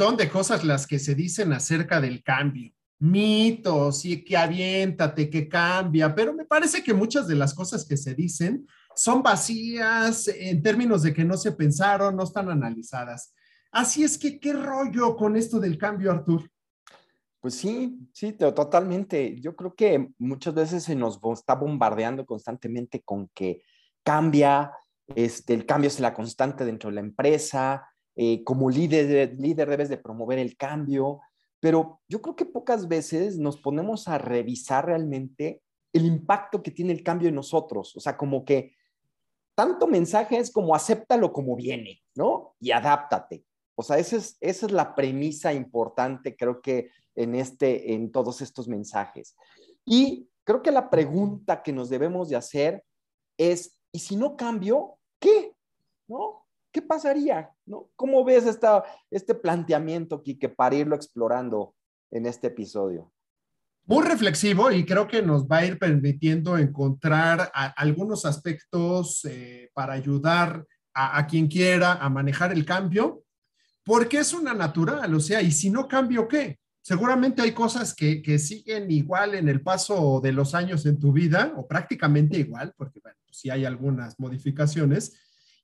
de cosas las que se dicen acerca del cambio. Mitos y que aviéntate, que cambia, pero me parece que muchas de las cosas que se dicen son vacías en términos de que no se pensaron, no están analizadas. Así es que, ¿qué rollo con esto del cambio, Artur? Pues sí, sí, totalmente. Yo creo que muchas veces se nos está bombardeando constantemente con que cambia, este, el cambio es la constante dentro de la empresa, eh, como líder, líder debes de promover el cambio, pero yo creo que pocas veces nos ponemos a revisar realmente el impacto que tiene el cambio en nosotros, o sea, como que tanto mensaje es como acéptalo como viene, ¿no? Y adáptate. O sea, esa es, esa es la premisa importante, creo que en, este, en todos estos mensajes. Y creo que la pregunta que nos debemos de hacer es, ¿y si no cambio, qué? ¿No? ¿Qué pasaría? ¿No? ¿Cómo ves esta, este planteamiento, que para irlo explorando en este episodio? Muy reflexivo y creo que nos va a ir permitiendo encontrar algunos aspectos eh, para ayudar a, a, quien quiera a manejar el cambio, porque es una natural, o sea, y si no cambio, ¿qué? seguramente hay cosas que, que, siguen igual en el paso de los años en tu vida, o prácticamente igual, porque bueno, pues sí hay algunas modificaciones,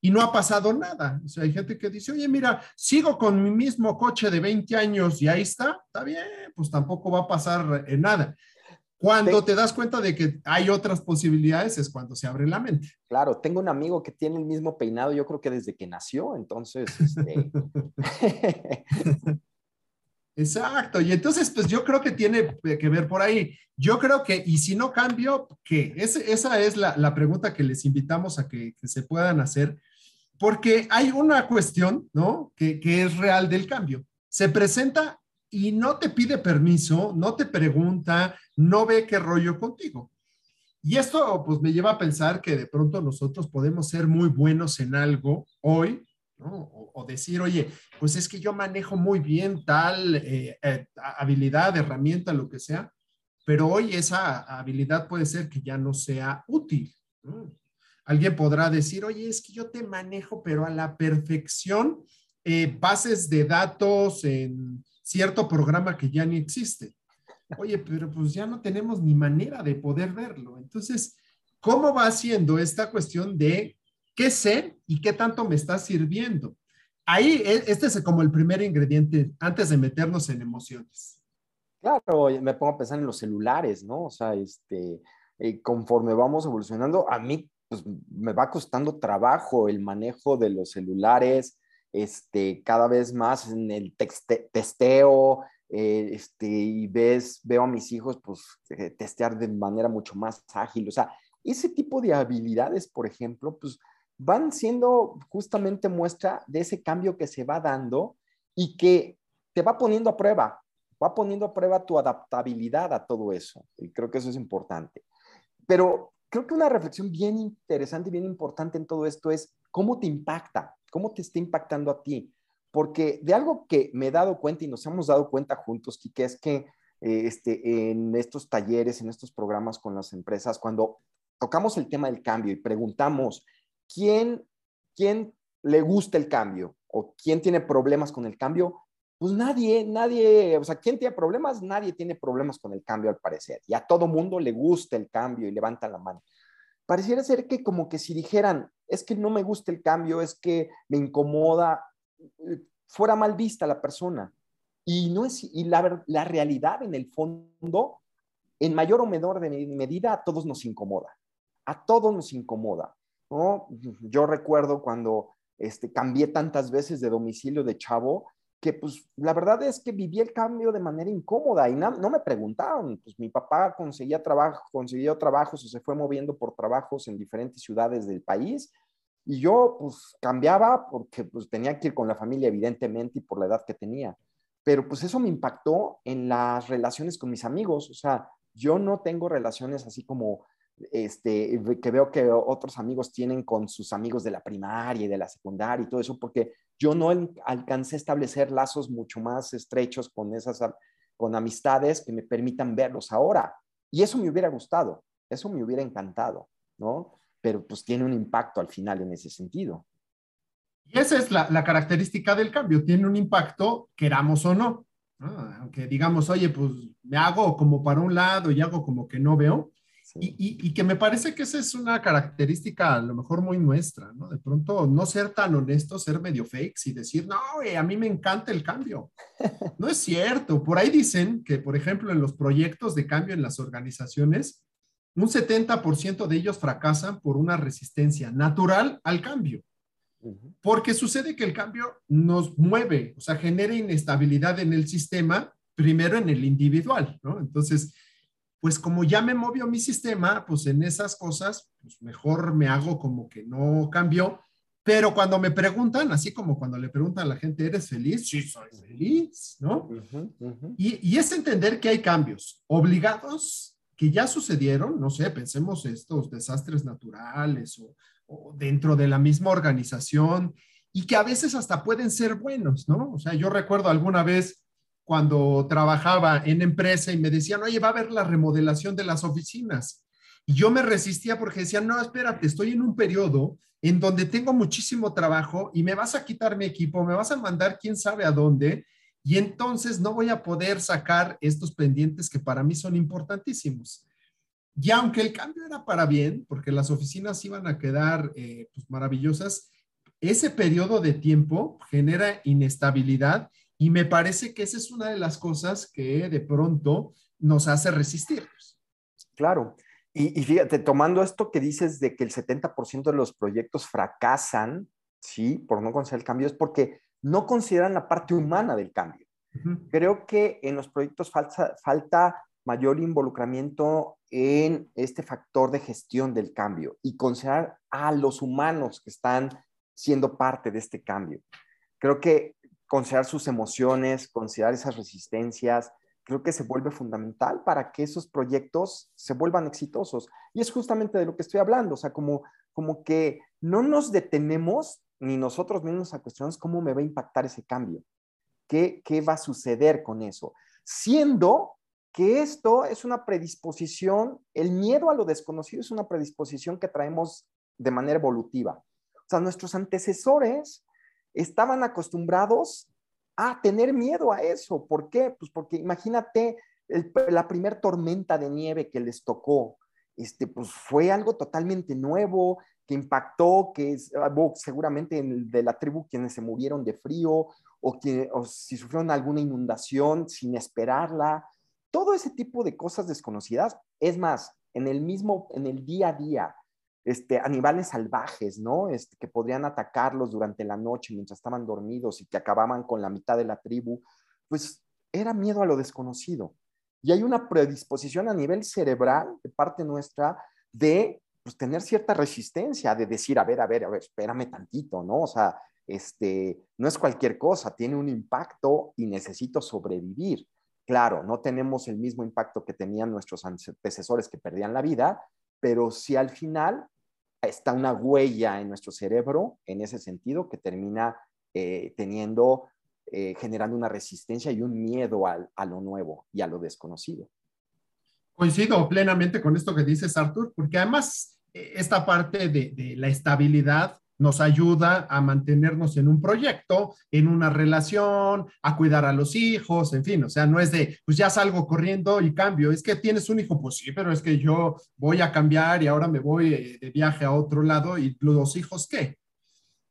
y no ha pasado nada. O sea, hay gente que dice, oye, mira, sigo con mi mismo coche de 20 años y ahí está, está bien, pues tampoco va a pasar eh, nada. Cuando te das cuenta de que hay otras posibilidades es cuando se abre la mente. Claro, tengo un amigo que tiene el mismo peinado, yo creo que desde que nació, entonces, este... Exacto, y entonces pues yo creo que tiene que ver por ahí. Yo creo que, y si no cambio, ¿qué? esa es la, pregunta que les invitamos a que, se puedan hacer, porque hay una cuestión, ¿no? Que, es real del cambio. Se presenta y no te pide permiso, no te pregunta, no ve qué rollo contigo. Y esto pues me lleva a pensar que de pronto nosotros podemos ser muy buenos en algo hoy o, decir, oye, pues es que yo manejo muy bien tal eh, eh, habilidad, herramienta, lo que sea, pero hoy esa habilidad puede ser que ya no sea útil. Alguien podrá decir, oye, es que yo te manejo, pero a la perfección, eh, bases de datos en cierto programa que ya ni existe. Oye, pero pues ya no tenemos ni manera de poder verlo. Entonces, ¿cómo va haciendo esta cuestión de ¿Qué sé y qué tanto me está sirviendo? Ahí, e, este es como el primer ingrediente antes de meternos en emociones. Claro, me pongo a pensar en los celulares, ¿no? O sea, este, eh, conforme vamos evolucionando, a mí pues, me va costando trabajo el manejo de los celulares, este, cada vez más en el testeo, eh, este, y ves, veo a mis hijos pues eh, testear de manera mucho más ágil, o sea, ese tipo de habilidades, por ejemplo, pues van siendo justamente muestra de ese cambio que se va dando y que te va poniendo a prueba, va poniendo a prueba tu adaptabilidad a todo eso. Y creo que eso es importante. Pero creo que una reflexión bien interesante y bien importante en todo esto es cómo te impacta, cómo te está impactando a ti. Porque de algo que me he dado cuenta y nos hemos dado cuenta juntos, Kike, es que eh, este, en estos talleres, en estos programas con las empresas, cuando tocamos el tema del cambio y preguntamos ¿quién, quién le gusta el cambio o quién tiene problemas con el cambio? Pues nadie, nadie, o sea, ¿quién tiene problemas? Nadie tiene problemas con el cambio al parecer. Y a todo mundo le gusta el cambio y levanta la mano. Pareciera ser que como que si dijeran, es que no me gusta el cambio, es que me incomoda, fuera mal vista la persona. Y, no es, y la, la realidad en el fondo, en mayor o menor medida, a todos nos incomoda. A todos nos incomoda. ¿no? Yo recuerdo cuando este, cambié tantas veces de domicilio de chavo, que pues la verdad es que viví el cambio de manera incómoda y no, me preguntaron, pues mi papá conseguía trabajo, consiguió trabajos o se fue moviendo por trabajos en diferentes ciudades del país y yo pues cambiaba porque pues tenía que ir con la familia evidentemente y por la edad que tenía, pero pues eso me impactó en las relaciones con mis amigos, o sea, yo no tengo relaciones así como este, que veo que otros amigos tienen con sus amigos de la primaria y de la secundaria y todo eso, porque yo no alcancé a establecer lazos mucho más estrechos con esas con amistades que me permitan verlos ahora. Y eso me hubiera gustado, eso me hubiera encantado, ¿no? Pero pues tiene un impacto al final en ese sentido. Y esa es la, característica del cambio, tiene un impacto, queramos o no. Aunque digamos, oye, pues me hago como para un lado y hago como que no veo. Y, que me parece que esa es una característica a lo mejor muy nuestra, ¿no? De pronto no ser tan honesto, ser medio fakes y decir, no, a mí me encanta el cambio. No es cierto. Por ahí dicen que, por ejemplo, en los proyectos de cambio en las organizaciones, un 70% de ellos fracasan por una resistencia natural al cambio. Porque sucede que el cambio nos mueve, o sea, genera inestabilidad en el sistema, primero en el individual, ¿no? Entonces, pues como ya me movió mi sistema, pues en esas cosas, pues mejor me hago como que no cambió. Pero cuando me preguntan, así como cuando le preguntan a la gente, ¿eres feliz? Sí, soy feliz, ¿no? Y, y, es entender que hay cambios obligados que ya sucedieron, no sé, pensemos estos desastres naturales o, o dentro de la misma organización y que a veces hasta pueden ser buenos, ¿no? O sea, yo recuerdo alguna vez cuando trabajaba en empresa y me decían, oye, va a haber la remodelación de las oficinas. Y yo me resistía porque decía, no, espérate, estoy en un periodo en donde tengo muchísimo trabajo y me vas a quitar mi equipo, me vas a mandar quién sabe a dónde, y entonces no voy a poder sacar estos pendientes que para mí son importantísimos. Y aunque el cambio era para bien, porque las oficinas iban a quedar eh, pues, maravillosas, ese periodo de tiempo genera inestabilidad y me parece que esa es una de las cosas que de pronto nos hace resistir. Claro. Y, fíjate, tomando esto que dices de que el 70% de los proyectos fracasan, ¿sí? Por no considerar el cambio, es porque no consideran la parte humana del cambio. Creo que en los proyectos falta, falta mayor involucramiento en este factor de gestión del cambio y considerar a los humanos que están siendo parte de este cambio. Creo que considerar sus emociones, considerar esas resistencias, creo que se vuelve fundamental para que esos proyectos se vuelvan exitosos. Y es justamente de lo que estoy hablando, o sea, como, como que no nos detenemos ni nosotros mismos a cuestionar cómo me va a impactar ese cambio, qué, qué va a suceder con eso, siendo que esto es una predisposición, el miedo a lo desconocido es una predisposición que traemos de manera evolutiva. O sea, nuestros antecesores estaban acostumbrados a tener miedo a eso. ¿Por qué? Pues porque imagínate la primer tormenta de nieve que les tocó, este, pues fue algo totalmente nuevo, que impactó, que hubo seguramente en de la tribu quienes se murieron de frío o, que, o si sufrieron alguna inundación sin esperarla. Todo ese tipo de cosas desconocidas. Es más, en el mismo, en el día a día, este, animales salvajes, ¿no? Este, que podrían atacarlos durante la noche mientras estaban dormidos y que acababan con la mitad de la tribu, pues era miedo a lo desconocido. Y hay una predisposición a nivel cerebral de parte nuestra de pues, tener cierta resistencia, de decir, a ver, a ver, a ver, espérame tantito, ¿no? O sea, este, no es cualquier cosa, tiene un impacto y necesito sobrevivir. Claro, no tenemos el mismo impacto que tenían nuestros antecesores que perdían la vida, pero si al final está una huella en nuestro cerebro en ese sentido que termina eh, teniendo, eh, generando una resistencia y un miedo a lo nuevo y a lo desconocido. Coincido plenamente con esto que dices, Artur, porque además eh, esta parte de la estabilidad nos ayuda a mantenernos en un proyecto, en una relación, a cuidar a los hijos, en fin, o sea, no es de, pues ya salgo corriendo y cambio, es que tienes un hijo, pues sí, pero es que yo voy a cambiar y ahora me voy eh, de viaje a otro lado y los hijos, ¿qué?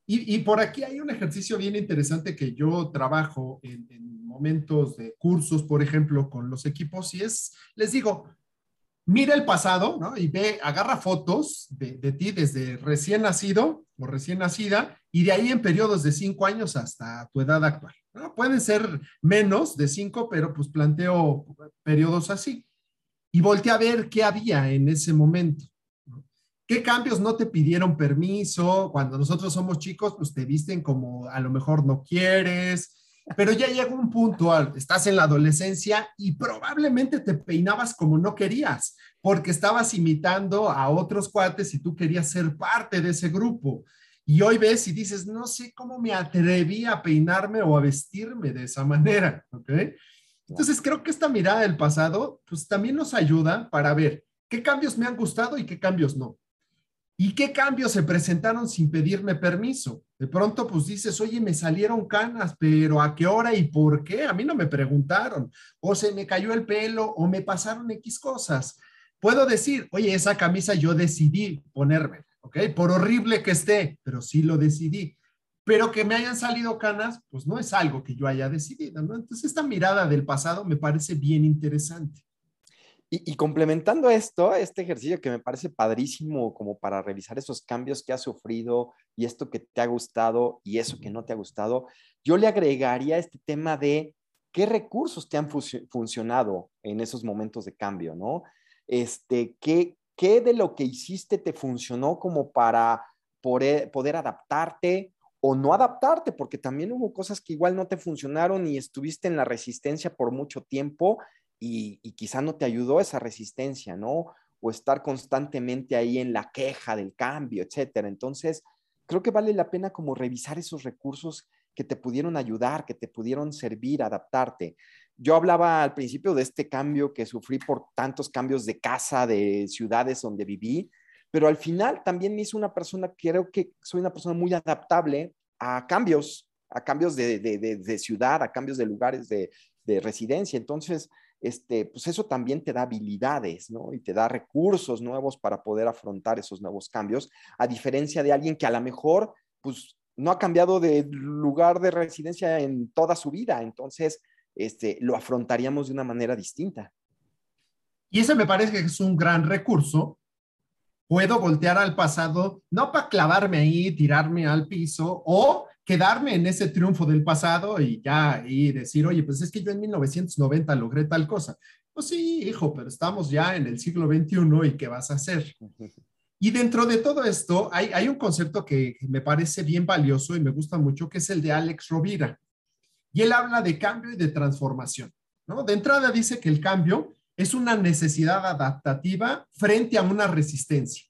Y, por aquí hay un ejercicio bien interesante que yo trabajo en, en momentos de cursos, por ejemplo, con los equipos y es, les digo, mira el pasado, ¿no? Y ve, agarra fotos de, ti desde recién nacido o recién nacida y de ahí en periodos de cinco años hasta tu edad actual. ¿no? Pueden ser menos de cinco, pero pues planteo periodos así. Y voltea a ver qué había en ese momento. ¿Qué cambios no te pidieron permiso? Cuando nosotros somos chicos, pues te visten como a lo mejor no quieres, pero ya llega un punto, estás en la adolescencia y probablemente te peinabas como no querías, porque estabas imitando a otros cuates y tú querías ser parte de ese grupo. Y hoy ves y dices, no sé cómo me atreví a peinarme o a vestirme de esa manera, ¿ok? Entonces creo que esta mirada del pasado, pues también nos ayuda para ver qué cambios me han gustado y qué cambios no. ¿Y qué cambios se presentaron sin pedirme permiso? De pronto, pues dices, oye, me salieron canas, pero ¿a qué hora y por qué? A mí no me preguntaron. O se me cayó el pelo o me pasaron X cosas. Puedo decir, oye, esa camisa yo decidí ponerme, ¿ok? Por horrible que esté, pero sí lo decidí. Pero que me hayan salido canas, pues no es algo que yo haya decidido, ¿no? Entonces, esta mirada del pasado me parece bien interesante. Y, complementando esto, este ejercicio que me parece padrísimo como para revisar esos cambios que has sufrido y esto que te ha gustado y eso que no te ha gustado, yo le agregaría este tema de qué recursos te han funcionado en esos momentos de cambio, ¿no? Este, ¿qué, ¿Qué de lo que hiciste te funcionó como para poder, poder adaptarte o no adaptarte? Porque también hubo cosas que igual no te funcionaron y estuviste en la resistencia por mucho tiempo y, quizá no te ayudó esa resistencia, ¿no? O estar constantemente ahí en la queja del cambio, etcétera. Entonces, creo que vale la pena como revisar esos recursos que te pudieron ayudar, que te pudieron servir, adaptarte. Yo hablaba al principio de este cambio que sufrí por tantos cambios de casa, de ciudades donde viví, pero al final también me hizo una persona, creo que soy una persona muy adaptable a cambios, a cambios de, ciudad, a cambios de lugares de, residencia. Entonces, este, pues eso también te da habilidades, ¿no? Y te da recursos nuevos para poder afrontar esos nuevos cambios, a diferencia de alguien que a lo mejor, pues, no ha cambiado de lugar de residencia en toda su vida, entonces, este, lo afrontaríamos de una manera distinta. Y ese me parece que es un gran recurso. Puedo voltear al pasado, no para clavarme ahí, tirarme al piso, o quedarme en ese triunfo del pasado y ya y decir, oye, pues es que yo en 1990 logré tal cosa. Pues sí, hijo, pero estamos ya en el siglo XXI y ¿qué vas a hacer? Y dentro de todo esto hay, hay un concepto que me parece bien valioso y me gusta mucho, que es el de Alex Rovira. Y él habla de cambio y de transformación. ¿no? De entrada dice que el cambio es una necesidad adaptativa frente a una resistencia.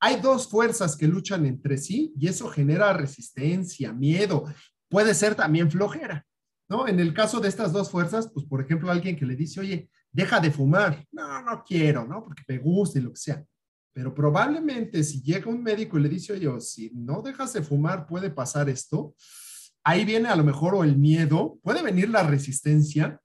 Hay dos fuerzas que luchan entre sí y eso genera resistencia, miedo, puede ser también flojera, ¿no? En el caso de estas dos fuerzas, pues por ejemplo, alguien que le dice, oye, deja de fumar, no, no quiero, ¿no? Porque me gusta y lo que sea. Pero probablemente si llega un médico y le dice, oye, si no dejas de fumar, puede pasar esto, ahí viene a lo mejor el miedo, puede venir la resistencia,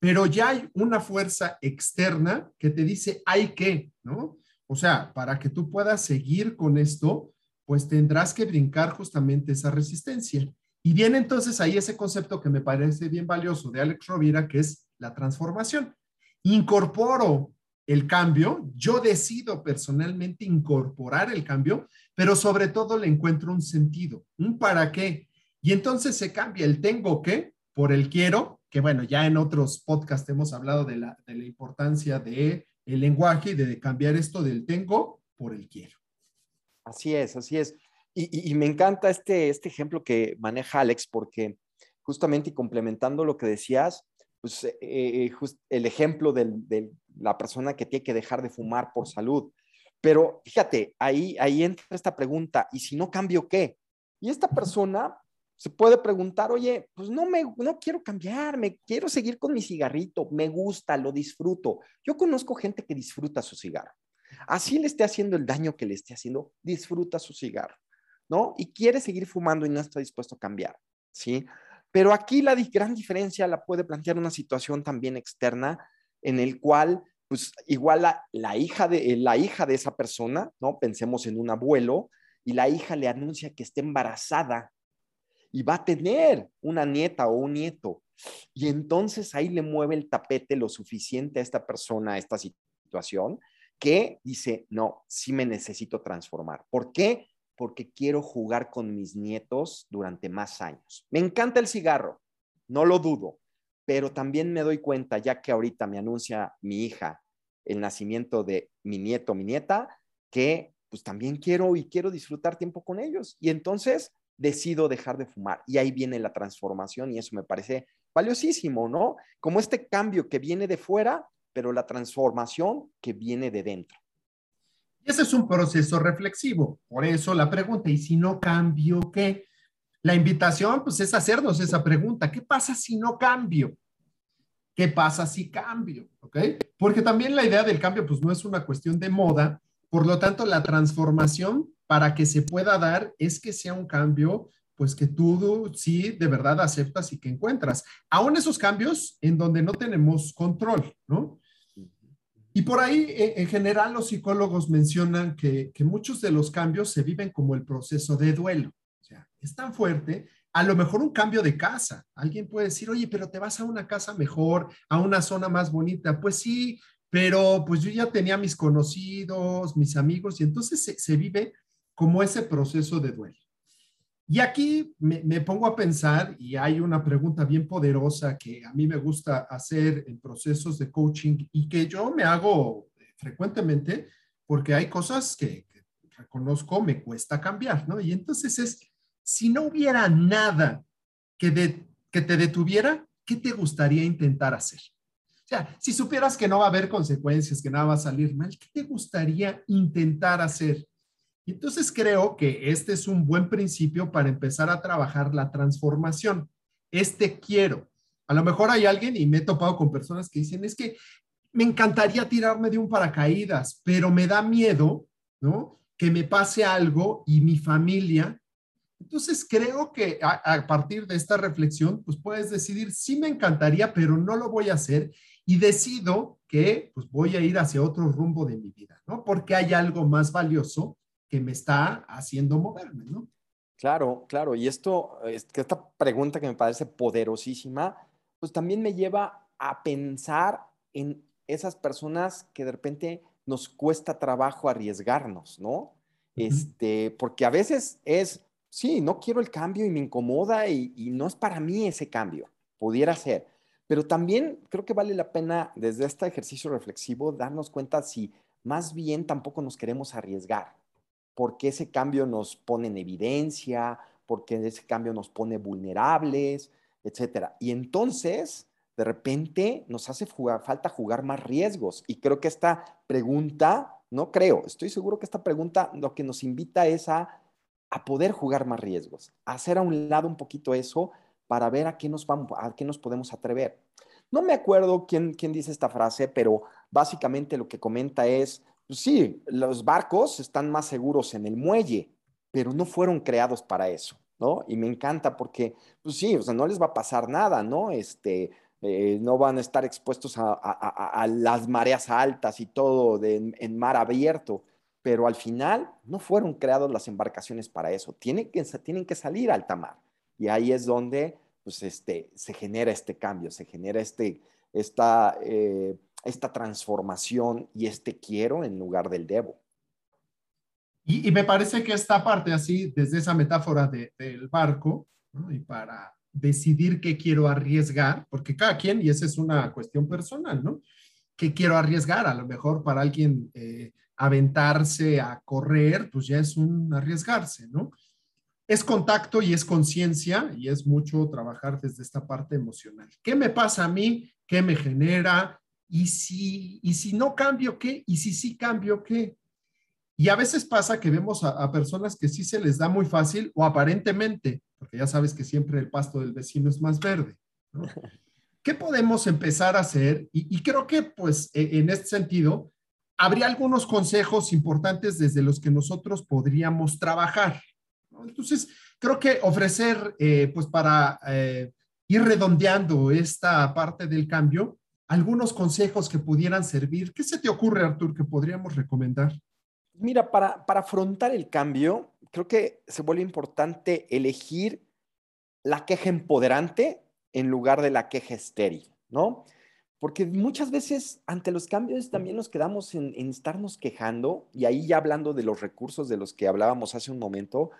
pero ya hay una fuerza externa que te dice, hay que, ¿no? O sea, para que tú puedas seguir con esto, pues tendrás que brincar justamente esa resistencia. Y viene entonces ahí ese concepto que me parece bien valioso de Alex Rovira, que es la transformación. Incorporo el cambio, yo decido personalmente incorporar el cambio, pero sobre todo le encuentro un sentido, un para qué. Y entonces se cambia el tengo que por el quiero, que bueno, ya en otros podcasts hemos hablado de la, de la importancia de el lenguaje y de cambiar esto del tengo por el quiero. Así es, así es. Y, me encanta este, este ejemplo que maneja Alex porque justamente y complementando lo que decías, pues eh, eh, el ejemplo de la persona que tiene que dejar de fumar por salud. Pero fíjate, ahí, ahí entra esta pregunta, ¿y si no cambio qué? Y esta persona se puede preguntar, oye, pues no me, no quiero cambiar, me quiero seguir con mi cigarrito, me gusta, lo disfruto. Yo conozco gente que disfruta su cigarro. Así le esté haciendo el daño que le esté haciendo, disfruta su cigarro, ¿no? Y quiere seguir fumando y no está dispuesto a cambiar, ¿sí? Pero aquí la gran diferencia la puede plantear una situación también externa en el cual, pues igual la, la hija de, la hija de esa persona, ¿no? Pensemos en un abuelo y la hija le anuncia que está embarazada y va a tener una nieta o un nieto. Y entonces ahí le mueve el tapete lo suficiente a esta persona, a esta situación, que dice, no, sí me necesito transformar. ¿Por qué? Porque quiero jugar con mis nietos durante más años. Me encanta el cigarro, no lo dudo, pero también me doy cuenta, ya que ahorita me anuncia mi hija el nacimiento de mi nieto, mi nieta, que pues también quiero y quiero disfrutar tiempo con ellos. Y entonces decido dejar de fumar. Y ahí viene la transformación y eso me parece valiosísimo, ¿no? Como este cambio que viene de fuera, pero la transformación que viene de dentro. Ese es un proceso reflexivo. Por eso la pregunta, ¿y si no cambio qué? La invitación, pues, es hacernos esa pregunta. ¿Qué pasa si no cambio? ¿Qué pasa si cambio? ¿Ok? Porque también la idea del cambio, pues, no es una cuestión de moda, Por lo tanto, la transformación para que se pueda dar es que sea un cambio pues que tú sí de verdad aceptas y que encuentras. Aún esos cambios en donde no tenemos control, ¿no? Y por ahí, e, en general, los psicólogos mencionan que, que muchos de los cambios se viven como el proceso de duelo. O sea, es tan fuerte a lo mejor un cambio de casa. Alguien puede decir, oye, pero te vas a una casa mejor, a una zona más bonita. Pues sí, pero pues yo ya tenía mis conocidos, mis amigos, y entonces se, vive como ese proceso de duelo. Y aquí me, pongo a pensar, y hay una pregunta bien poderosa que a mí me gusta hacer en procesos de coaching y que yo me hago frecuentemente porque hay cosas que, que reconozco me cuesta cambiar, ¿no? Y entonces es, si no hubiera nada que, que te detuviera, ¿qué te gustaría intentar hacer? O sea, si supieras que no va a haber consecuencias, que nada va a salir mal, ¿qué te gustaría intentar hacer? Entonces creo que este es un buen principio para empezar a trabajar la transformación. Este quiero. A lo mejor hay alguien, y me he topado con personas que dicen, es que me encantaría tirarme de un paracaídas, pero me da miedo, ¿no? Que me pase algo y mi familia entonces creo que a, partir de esta reflexión, pues puedes decidir, sí me encantaría, pero no lo voy a hacer y decido que pues voy a ir hacia otro rumbo de mi vida, ¿no? Porque hay algo más valioso que me está haciendo moverme, ¿no? Claro, claro. Y esto, que esta pregunta que me parece poderosísima, pues también me lleva a pensar en esas personas que de repente nos cuesta trabajo arriesgarnos, ¿no? Este, porque a veces es sí, no quiero el cambio y me incomoda y, no es para mí ese cambio, pudiera ser. Pero también creo que vale la pena desde este ejercicio reflexivo darnos cuenta si más bien tampoco nos queremos arriesgar, porque ese cambio nos pone en evidencia, porque ese cambio nos pone vulnerables, etcétera. Y entonces, de repente, nos hace falta jugar más riesgos. Y creo que esta pregunta, no creo, estoy seguro que esta pregunta lo que nos invita es a a poder jugar más riesgos, a hacer a un lado un poquito eso para ver a qué nos, vamos, a qué nos podemos atrever. No me acuerdo quién, quién dice esta frase, pero básicamente lo que comenta es, pues sí, los barcos están más seguros en el muelle, pero no fueron creados para eso, ¿no? Y me encanta porque, pues sí, o sea, no les va a pasar nada, ¿no? Este, eh, no van a estar expuestos a, las mareas altas y todo en mar abierto pero al final no fueron creadas las embarcaciones para eso, tienen que, tienen que salir a alta mar. Y ahí es donde pues, este, se genera este cambio, se genera este, esta, eh, esta transformación y este quiero en lugar del debo. Y, me parece que esta parte así, desde esa metáfora del barco, y para decidir qué quiero arriesgar, porque cada quien, y esa es una cuestión personal, ¿no? ¿Qué quiero arriesgar? A lo mejor para alguien eh, aventarse a correr, pues ya es un arriesgarse, ¿no? Es contacto y es conciencia y es mucho trabajar desde esta parte emocional. ¿Qué me pasa a mí? ¿Qué me genera? ¿Y si, y si no cambio qué? ¿Y si sí cambio qué? Y a veces pasa que vemos a, personas que sí se les da muy fácil o aparentemente, porque ya sabes que siempre el pasto del vecino es más verde. ¿no? ¿Qué podemos empezar a hacer? Y, y creo que pues e, en este sentido, habría algunos consejos importantes desde los que nosotros podríamos trabajar. Entonces, creo que ofrecer, eh, pues para eh, ir redondeando esta parte del cambio, algunos consejos que pudieran servir. ¿Qué se te ocurre, Artur, que podríamos recomendar? Mira, para, para afrontar el cambio, creo que se vuelve importante elegir la queja empoderante en lugar de la queja estéril, ¿no? Porque muchas veces ante los cambios también nos quedamos en, estarnos quejando, y ahí ya hablando de los recursos de los que hablábamos hace un momento,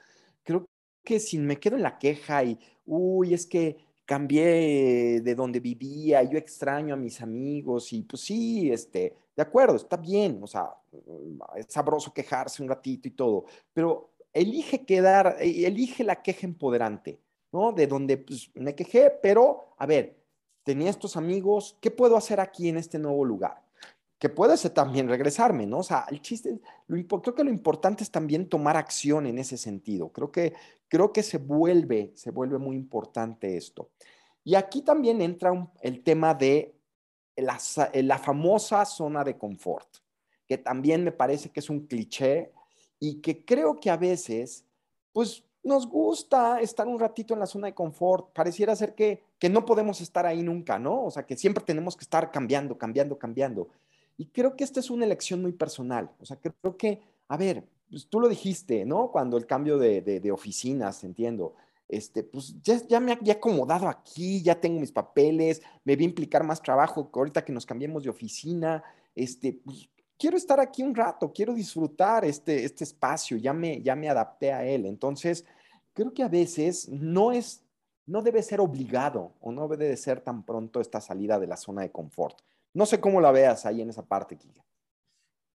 creo que si me quedo en la queja y, uy, es que cambié de donde vivía, yo extraño a mis amigos y pues sí, este, de acuerdo, está bien, o sea, es sabroso quejarse un ratito y todo, pero elige quedar, elige la queja empoderante, ¿no? De donde pues, me quejé, pero a ver, tenía estos amigos, ¿qué puedo hacer aquí en este nuevo lugar? Que puede ser también regresarme, ¿no? O sea, el chiste, lo, creo que lo importante es también tomar acción en ese sentido. Creo que, creo que se vuelve, se vuelve muy importante esto. Y aquí también entra el tema de la, la famosa zona de confort. que también me parece que es un cliché y que creo que a veces, pues nos gusta estar un ratito en la zona de confort. Pareciera ser que, que no podemos estar ahí nunca, ¿no? O sea, que siempre tenemos que estar cambiando, cambiando, cambiando. Y creo que esta es una elección muy personal. O sea, creo que, a ver, pues tú lo dijiste, ¿no? Cuando el cambio de, de, oficinas, entiendo. Este, pues ya, ya me he acomodado aquí, ya tengo mis papeles, me a implicar más trabajo ahorita que nos cambiemos de oficina. Este, pues, quiero estar aquí un rato, quiero disfrutar este, este espacio, ya me, ya me adapté a él. Entonces, creo que a veces no es, no debe ser obligado o no debe de ser tan pronto esta salida de la zona de confort. No sé cómo la veas ahí en esa parte, Kika.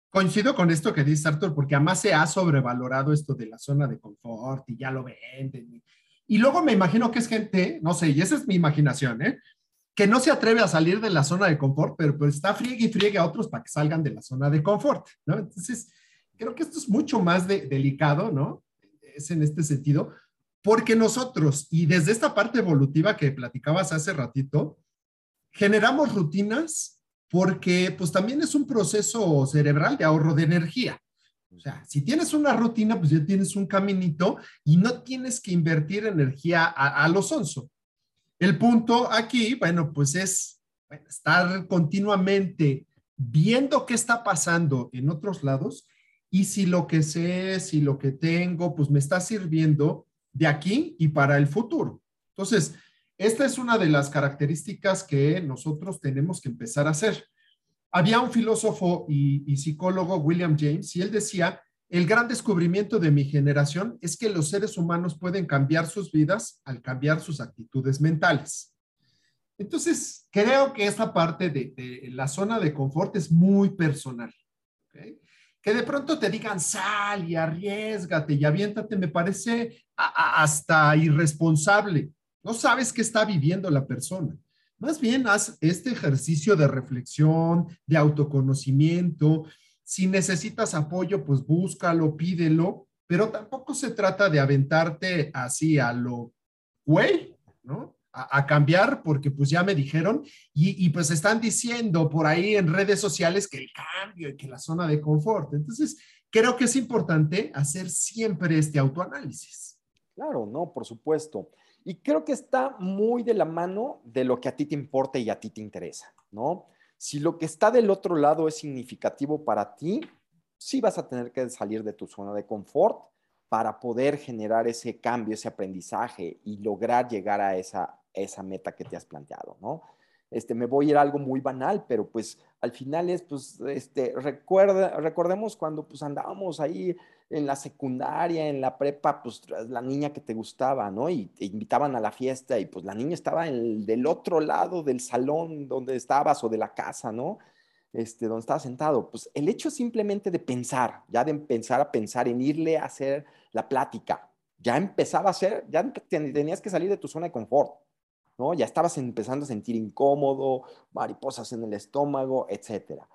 Coincido con esto que dice Arthur, porque además se ha sobrevalorado esto de la zona de confort y ya lo venden. Y luego me imagino que es gente, no sé, y esa es mi imaginación, ¿eh? que no se atreve a salir de la zona de confort, pero pues está friegue y friegue a otros para que salgan de la zona de confort, ¿no? Entonces, creo que esto es mucho más delicado, ¿no? Es en este sentido, porque nosotros, y desde esta parte evolutiva que platicabas hace ratito, generamos rutinas porque pues también es un proceso cerebral de ahorro de energía. O sea, si tienes una rutina, pues ya tienes un caminito y no tienes que invertir energía a, a lo sonso. El punto aquí, bueno, pues es estar continuamente viendo qué está pasando en otros lados y si lo que sé, si lo que tengo, pues me está sirviendo de aquí y para el futuro. Entonces, esta es una de las características que nosotros tenemos que empezar a hacer. Había un filósofo y, psicólogo, William James, y él decía el gran descubrimiento de mi generación es que los seres humanos pueden cambiar sus vidas al cambiar sus actitudes mentales. Entonces, creo que esta parte de, la zona de confort es muy personal. Que de pronto te digan sal y arriesgate y aviéntate, me parece hasta irresponsable. No sabes qué está viviendo la persona. Más bien haz este ejercicio de reflexión, de autoconocimiento, si necesitas apoyo, pues búscalo, pídelo, pero tampoco se trata de aventarte así a lo güey, ¿no? A, cambiar porque pues ya me dijeron y, y, pues están diciendo por ahí en redes sociales que el cambio y que la zona de confort. Entonces, creo que es importante hacer siempre este autoanálisis. Claro, no, por supuesto. Y creo que está muy de la mano de lo que a ti te importa y a ti te interesa, ¿no? Si lo que está del otro lado es significativo para ti, sí vas a tener que salir de tu zona de confort para poder generar ese cambio, ese aprendizaje y lograr llegar a esa, esa meta que te has planteado, ¿no? Este, me voy a ir a algo muy banal, pero pues al final es, pues, este, recuerda, recordemos cuando pues andábamos ahí en la secundaria, en la prepa, pues la niña que te gustaba, ¿no? Y te invitaban a la fiesta y pues la niña estaba en del otro lado del salón donde estabas o de la casa, ¿no? Este, donde estaba sentado. Pues el hecho simplemente de pensar, ya de empezar a pensar en irle a hacer la plática, ya empezaba a ser, ya tenías que salir de tu zona de confort, ¿no? Ya estabas empezando a sentir incómodo, mariposas en el estómago, etcétera.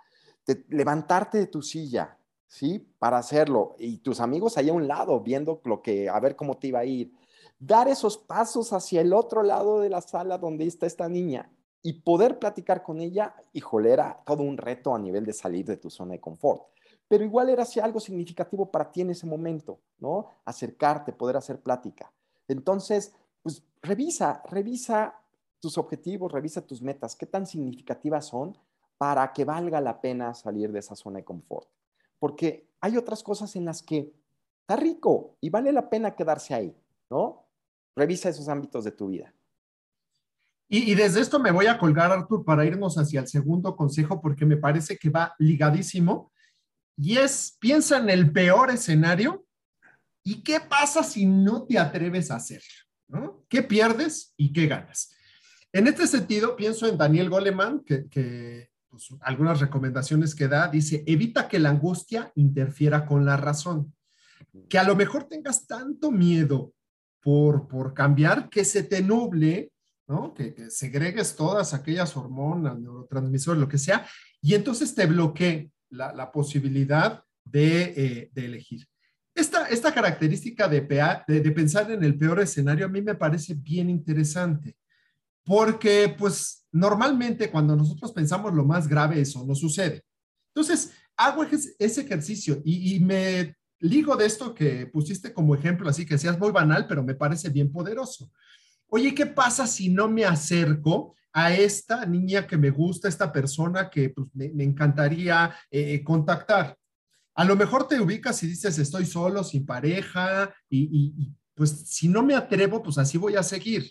levantarte de tu silla, ¿sí? Para hacerlo. Y tus amigos ahí a un lado, viendo lo que, a ver cómo te iba a ir. Dar esos pasos hacia el otro lado de la sala donde está esta niña y poder platicar con ella, híjole, era todo un reto a nivel de salir de tu zona de confort. Pero igual era así algo significativo para ti en ese momento, ¿no? Acercarte, poder hacer plática. Entonces, pues revisa, revisa tus objetivos, revisa tus metas, qué tan significativas son para que valga la pena salir de esa zona de confort porque hay otras cosas en las que está rico y vale la pena quedarse ahí, ¿no? Revisa esos ámbitos de tu vida. Y, desde esto me voy a colgar, Artur, para irnos hacia el segundo consejo, porque me parece que va ligadísimo. Y es, piensa en el peor escenario y qué pasa si no te atreves a hacerlo, ¿no? ¿Qué pierdes y qué ganas? En este sentido, pienso en Daniel Goleman, que pues, algunas recomendaciones que da, dice, evita que la angustia interfiera con la razón. Que a lo mejor tengas tanto miedo por, por cambiar que se te nuble, ¿no? Que, segregues todas aquellas hormonas, neurotransmisores, lo que sea, y entonces te bloquee la, la posibilidad de, eh, de elegir. Esta, esta, característica de, de, de, pensar en el peor escenario a mí me parece bien interesante, porque pues normalmente cuando nosotros pensamos lo más grave, eso no sucede. Entonces, hago ese ejercicio y, me ligo de esto que pusiste como ejemplo, así que seas muy banal, pero me parece bien poderoso. Oye, ¿qué pasa si no me acerco a esta niña que me gusta, esta persona que pues, me, encantaría eh, contactar? A lo mejor te ubicas y dices, estoy solo, sin pareja, y, y pues si no me atrevo, pues así voy a seguir.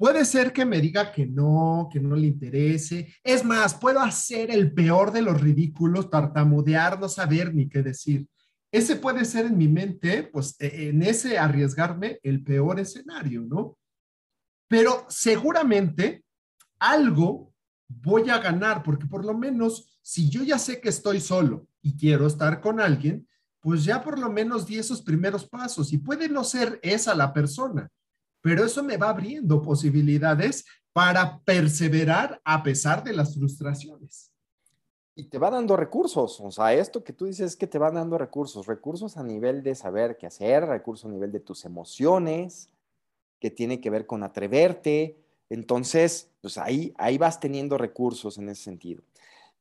Puede ser que me diga que no, que no le interese. Es más, puedo hacer el peor de los ridículos, tartamudear, no saber ni qué decir. Ese puede ser en mi mente, pues e, en ese arriesgarme el peor escenario, ¿no? Pero seguramente algo voy a ganar, porque por lo menos si yo ya sé que estoy solo y quiero estar con alguien, pues ya por lo menos di esos primeros pasos y puede no ser esa la persona, pero eso me va abriendo posibilidades para perseverar a pesar de las frustraciones. Y te va dando recursos, o sea, esto que tú dices es que te va dando recursos, recursos a nivel de saber qué hacer, recursos a nivel de tus emociones, que tiene que ver con atreverte. Entonces, pues ahí, ahí vas teniendo recursos en ese sentido.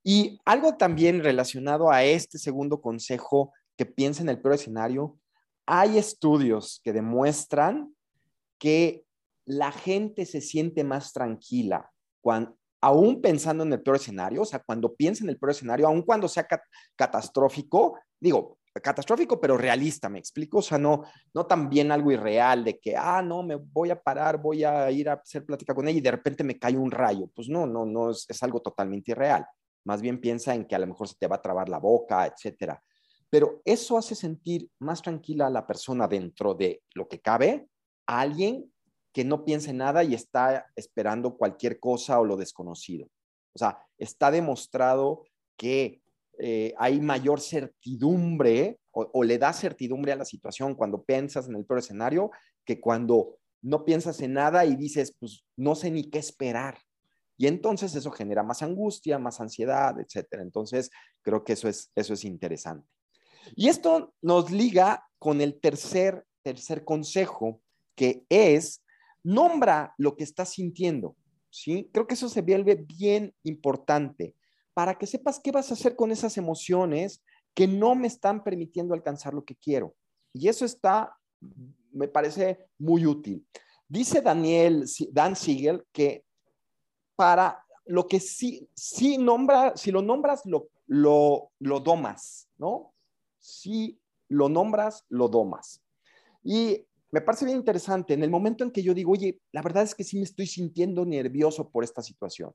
Y algo también relacionado a este segundo consejo, que piensa en el peor escenario, hay estudios que demuestran que la gente se siente más tranquila cuando, aún pensando en el peor escenario, o sea, cuando piensa en el peor escenario, aún cuando sea catastrófico, digo, catastrófico, pero realista, ¿me explico? O sea, no, no también algo irreal de que, ah, no, me voy a parar, voy a ir a hacer plática con ella y de repente me cae un rayo. Pues no, no, no, es, es algo totalmente irreal. Más bien piensa en que a lo mejor se te va a trabar la boca, etcétera. Pero eso hace sentir más tranquila a la persona dentro de lo que cabe alguien que no piense nada y está esperando cualquier cosa o lo desconocido. O sea, está demostrado que eh, hay mayor certidumbre o, le da certidumbre a la situación cuando piensas en el peor escenario que cuando no piensas en nada y dices, pues no sé ni qué esperar. Y entonces eso genera más angustia, más ansiedad, etcétera. Entonces, creo que eso es, eso es interesante. Y esto nos liga con el tercer, tercer consejo, que es, nombra lo que estás sintiendo, ¿sí? Creo que eso se vuelve bien importante para que sepas qué vas a hacer con esas emociones que no me están permitiendo alcanzar lo que quiero. Y eso está, me parece muy útil. Dice Daniel, Dan Siegel, que para lo que sí, sí nombra, si lo nombras, lo, lo, lo domas, ¿no? Si lo nombras, lo domas. Y me parece bien interesante en el momento en que yo digo, oye, la verdad es que sí me estoy sintiendo nervioso por esta situación,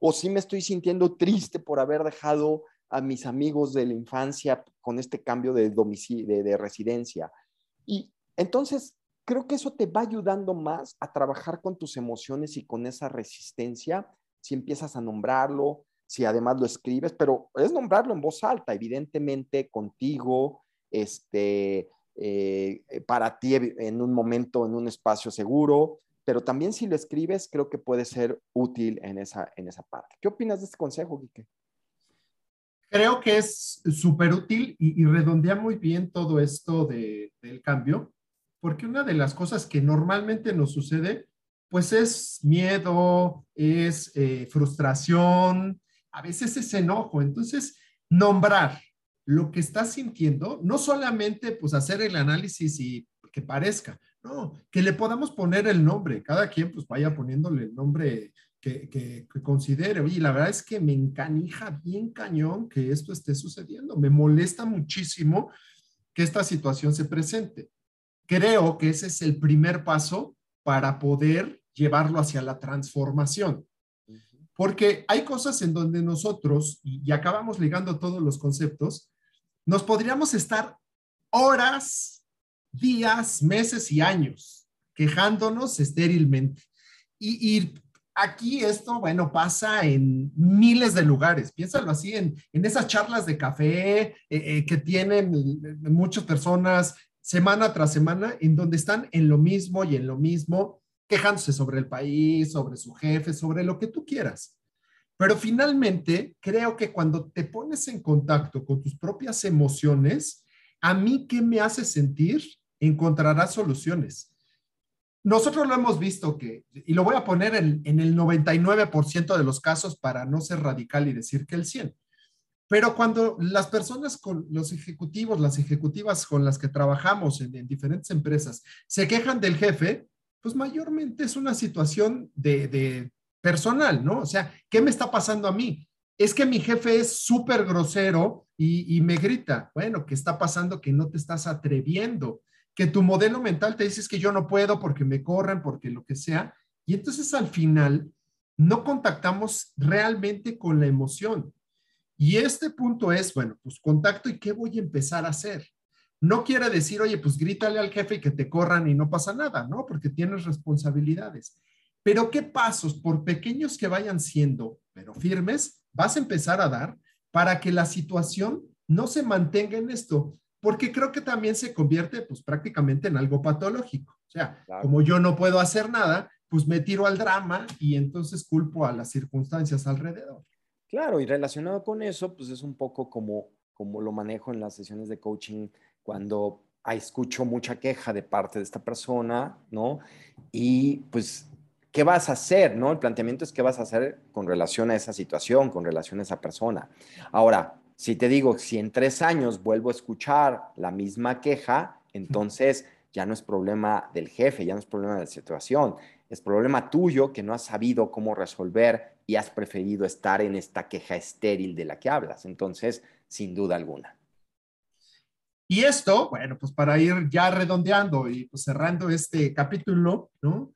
o sí me estoy sintiendo triste por haber dejado a mis amigos de la infancia con este cambio de domicilio, de, residencia. Y entonces creo que eso te va ayudando más a trabajar con tus emociones y con esa resistencia si empiezas a nombrarlo, si además lo escribes, pero es nombrarlo en voz alta, evidentemente contigo, este, eh, para ti en un momento, en un espacio seguro, pero también si lo escribes, creo que puede ser útil en esa, en esa parte. ¿Qué opinas de este consejo, Quique? Creo que es súper útil y, redondea muy bien todo esto de, del cambio, porque una de las cosas que normalmente nos sucede, pues es miedo, es eh, frustración, a veces es enojo. Entonces, nombrar, lo que estás sintiendo, no solamente pues hacer el análisis y que parezca, no, que le podamos poner el nombre, cada quien pues vaya poniéndole el nombre que, que, considere. Oye, la verdad es que me encanija bien cañón que esto esté sucediendo, me molesta muchísimo que esta situación se presente. Creo que ese es el primer paso para poder llevarlo hacia la transformación. Porque hay cosas en donde nosotros, y acabamos ligando todos los conceptos, nos podríamos estar horas, días, meses y años quejándonos estérilmente. Y, aquí esto, bueno, pasa en miles de lugares. Piénsalo así, en, esas charlas de café eh, eh, que tienen muchas personas semana tras semana, en donde están en lo mismo y en lo mismo, quejándose sobre el país, sobre su jefe, sobre lo que tú quieras. Pero finalmente, creo que cuando te pones en contacto con tus propias emociones, a mí qué me hace sentir, encontrarás soluciones. Nosotros lo hemos visto que, y lo voy a poner en, el 99% de los casos para no ser radical y decir que el 100. Pero cuando las personas con los ejecutivos, las ejecutivas con las que trabajamos en, diferentes empresas se quejan del jefe, pues mayormente es una situación de, personal, ¿no? O sea, ¿qué me está pasando a mí? Es que mi jefe es súper grosero y, me grita. Bueno, ¿qué está pasando? Que no te estás atreviendo, que tu modelo mental te dice que yo no puedo porque me corran, porque lo que sea. Y entonces al final no contactamos realmente con la emoción. Y este punto es, bueno, pues contacto y qué voy a empezar a hacer. No quiere decir, oye, pues grítale al jefe y que te corran y no pasa nada, ¿no? Porque tienes responsabilidades. Pero qué pasos, por pequeños que vayan siendo, pero firmes, vas a empezar a dar para que la situación no se mantenga en esto, porque creo que también se convierte pues prácticamente en algo patológico. O sea, como yo no puedo hacer nada, pues me tiro al drama y entonces culpo a las circunstancias alrededor. Claro, y relacionado con eso, pues es un poco como, como lo manejo en las sesiones de coaching cuando escucho mucha queja de parte de esta persona, ¿no? Y pues, ¿qué vas a hacer, no? El planteamiento es qué vas a hacer con relación a esa situación, con relación a esa persona. Ahora, si te digo, si en tres años vuelvo a escuchar la misma queja, entonces ya no es problema del jefe, ya no es problema de la situación, es problema tuyo que no has sabido cómo resolver y has preferido estar en esta queja estéril de la que hablas. Entonces, sin duda alguna. Y esto, bueno, pues para ir ya redondeando y pues cerrando este capítulo, ¿no?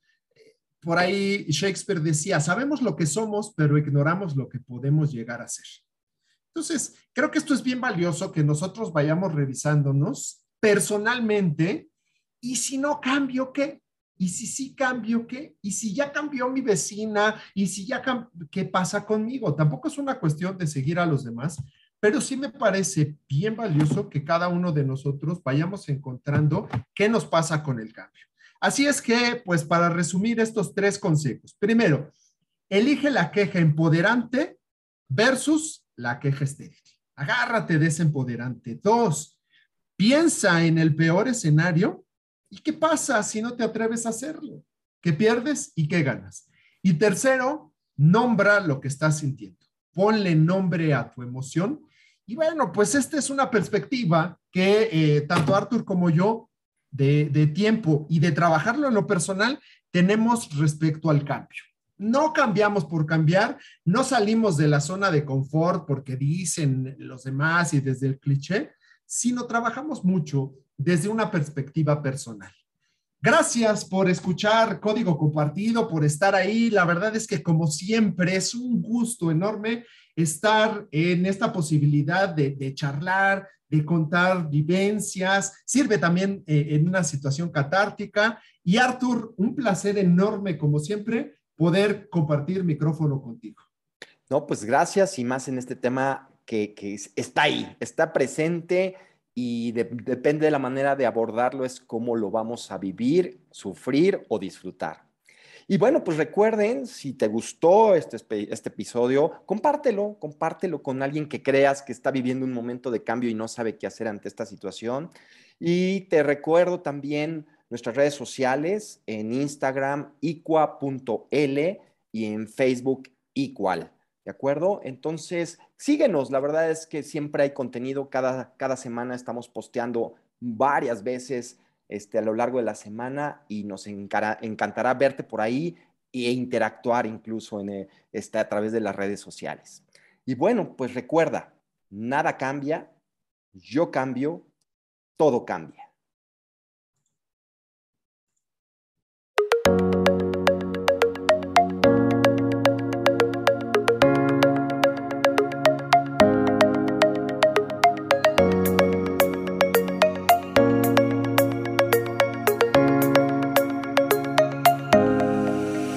Por ahí Shakespeare decía, sabemos lo que somos, pero ignoramos lo que podemos llegar a ser. Entonces, creo que esto es bien valioso que nosotros vayamos revisándonos personalmente y si no cambio, ¿qué? ¿Y si sí cambio qué? ¿Y si ya cambió mi vecina? ¿Y si ya qué pasa conmigo? Tampoco es una cuestión de seguir a los demás, pero sí me parece bien valioso que cada uno de nosotros vayamos encontrando qué nos pasa con el cambio. Así es que, pues para resumir estos tres consejos. Primero, elige la queja empoderante versus la queja estéril. Agárrate de ese empoderante. Dos, piensa en el peor escenario ¿Y qué pasa si no te atreves a hacerlo? ¿Qué pierdes y qué ganas? Y tercero, nombra lo que estás sintiendo. Ponle nombre a tu emoción. Y bueno, pues esta es una perspectiva que eh, tanto Arthur como yo, de, tiempo y de trabajarlo en lo personal, tenemos respecto al cambio. No cambiamos por cambiar, no salimos de la zona de confort porque dicen los demás y desde el cliché, sino trabajamos mucho desde una perspectiva personal. Gracias por escuchar Código Compartido, por estar ahí. La verdad es que como siempre es un gusto enorme estar en esta posibilidad de, charlar, de contar vivencias. Sirve también eh, en una situación catártica. Y Arthur, un placer enorme como siempre poder compartir micrófono contigo. No, pues gracias y más en este tema que, que está ahí, está presente y depende de la manera de abordarlo, es cómo lo vamos a vivir, sufrir o disfrutar. Y bueno, pues recuerden, si te gustó este, este episodio, compártelo, compártelo con alguien que creas que está viviendo un momento de cambio y no sabe qué hacer ante esta situación. Y te recuerdo también nuestras redes sociales en Instagram, iqua.l y en Facebook, igual. ¿De acuerdo? Entonces, síguenos. La verdad es que siempre hay contenido. Cada, cada semana estamos posteando varias veces este, a lo largo de la semana y nos encantará verte por ahí e interactuar incluso en, eh, este, a través de las redes sociales. Y bueno, pues recuerda, nada cambia, yo cambio, todo cambia.